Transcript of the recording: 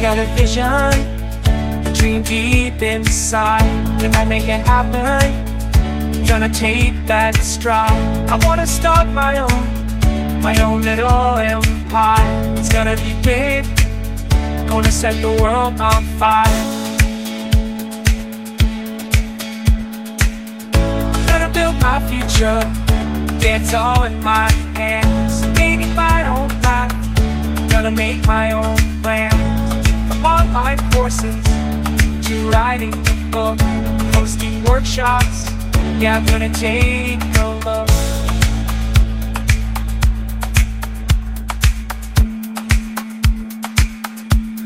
got a vision, a dream deep inside. If I make it happen, gonna take that stride. I wanna start my own, my own little empire. It's gonna be big, gonna set the world on fire. Gonna build my future, dance all in my hands. Maybe if I don't laugh, gonna make my own plans. Courses to writing a book, hosting workshops. Yeah, I'm gonna take.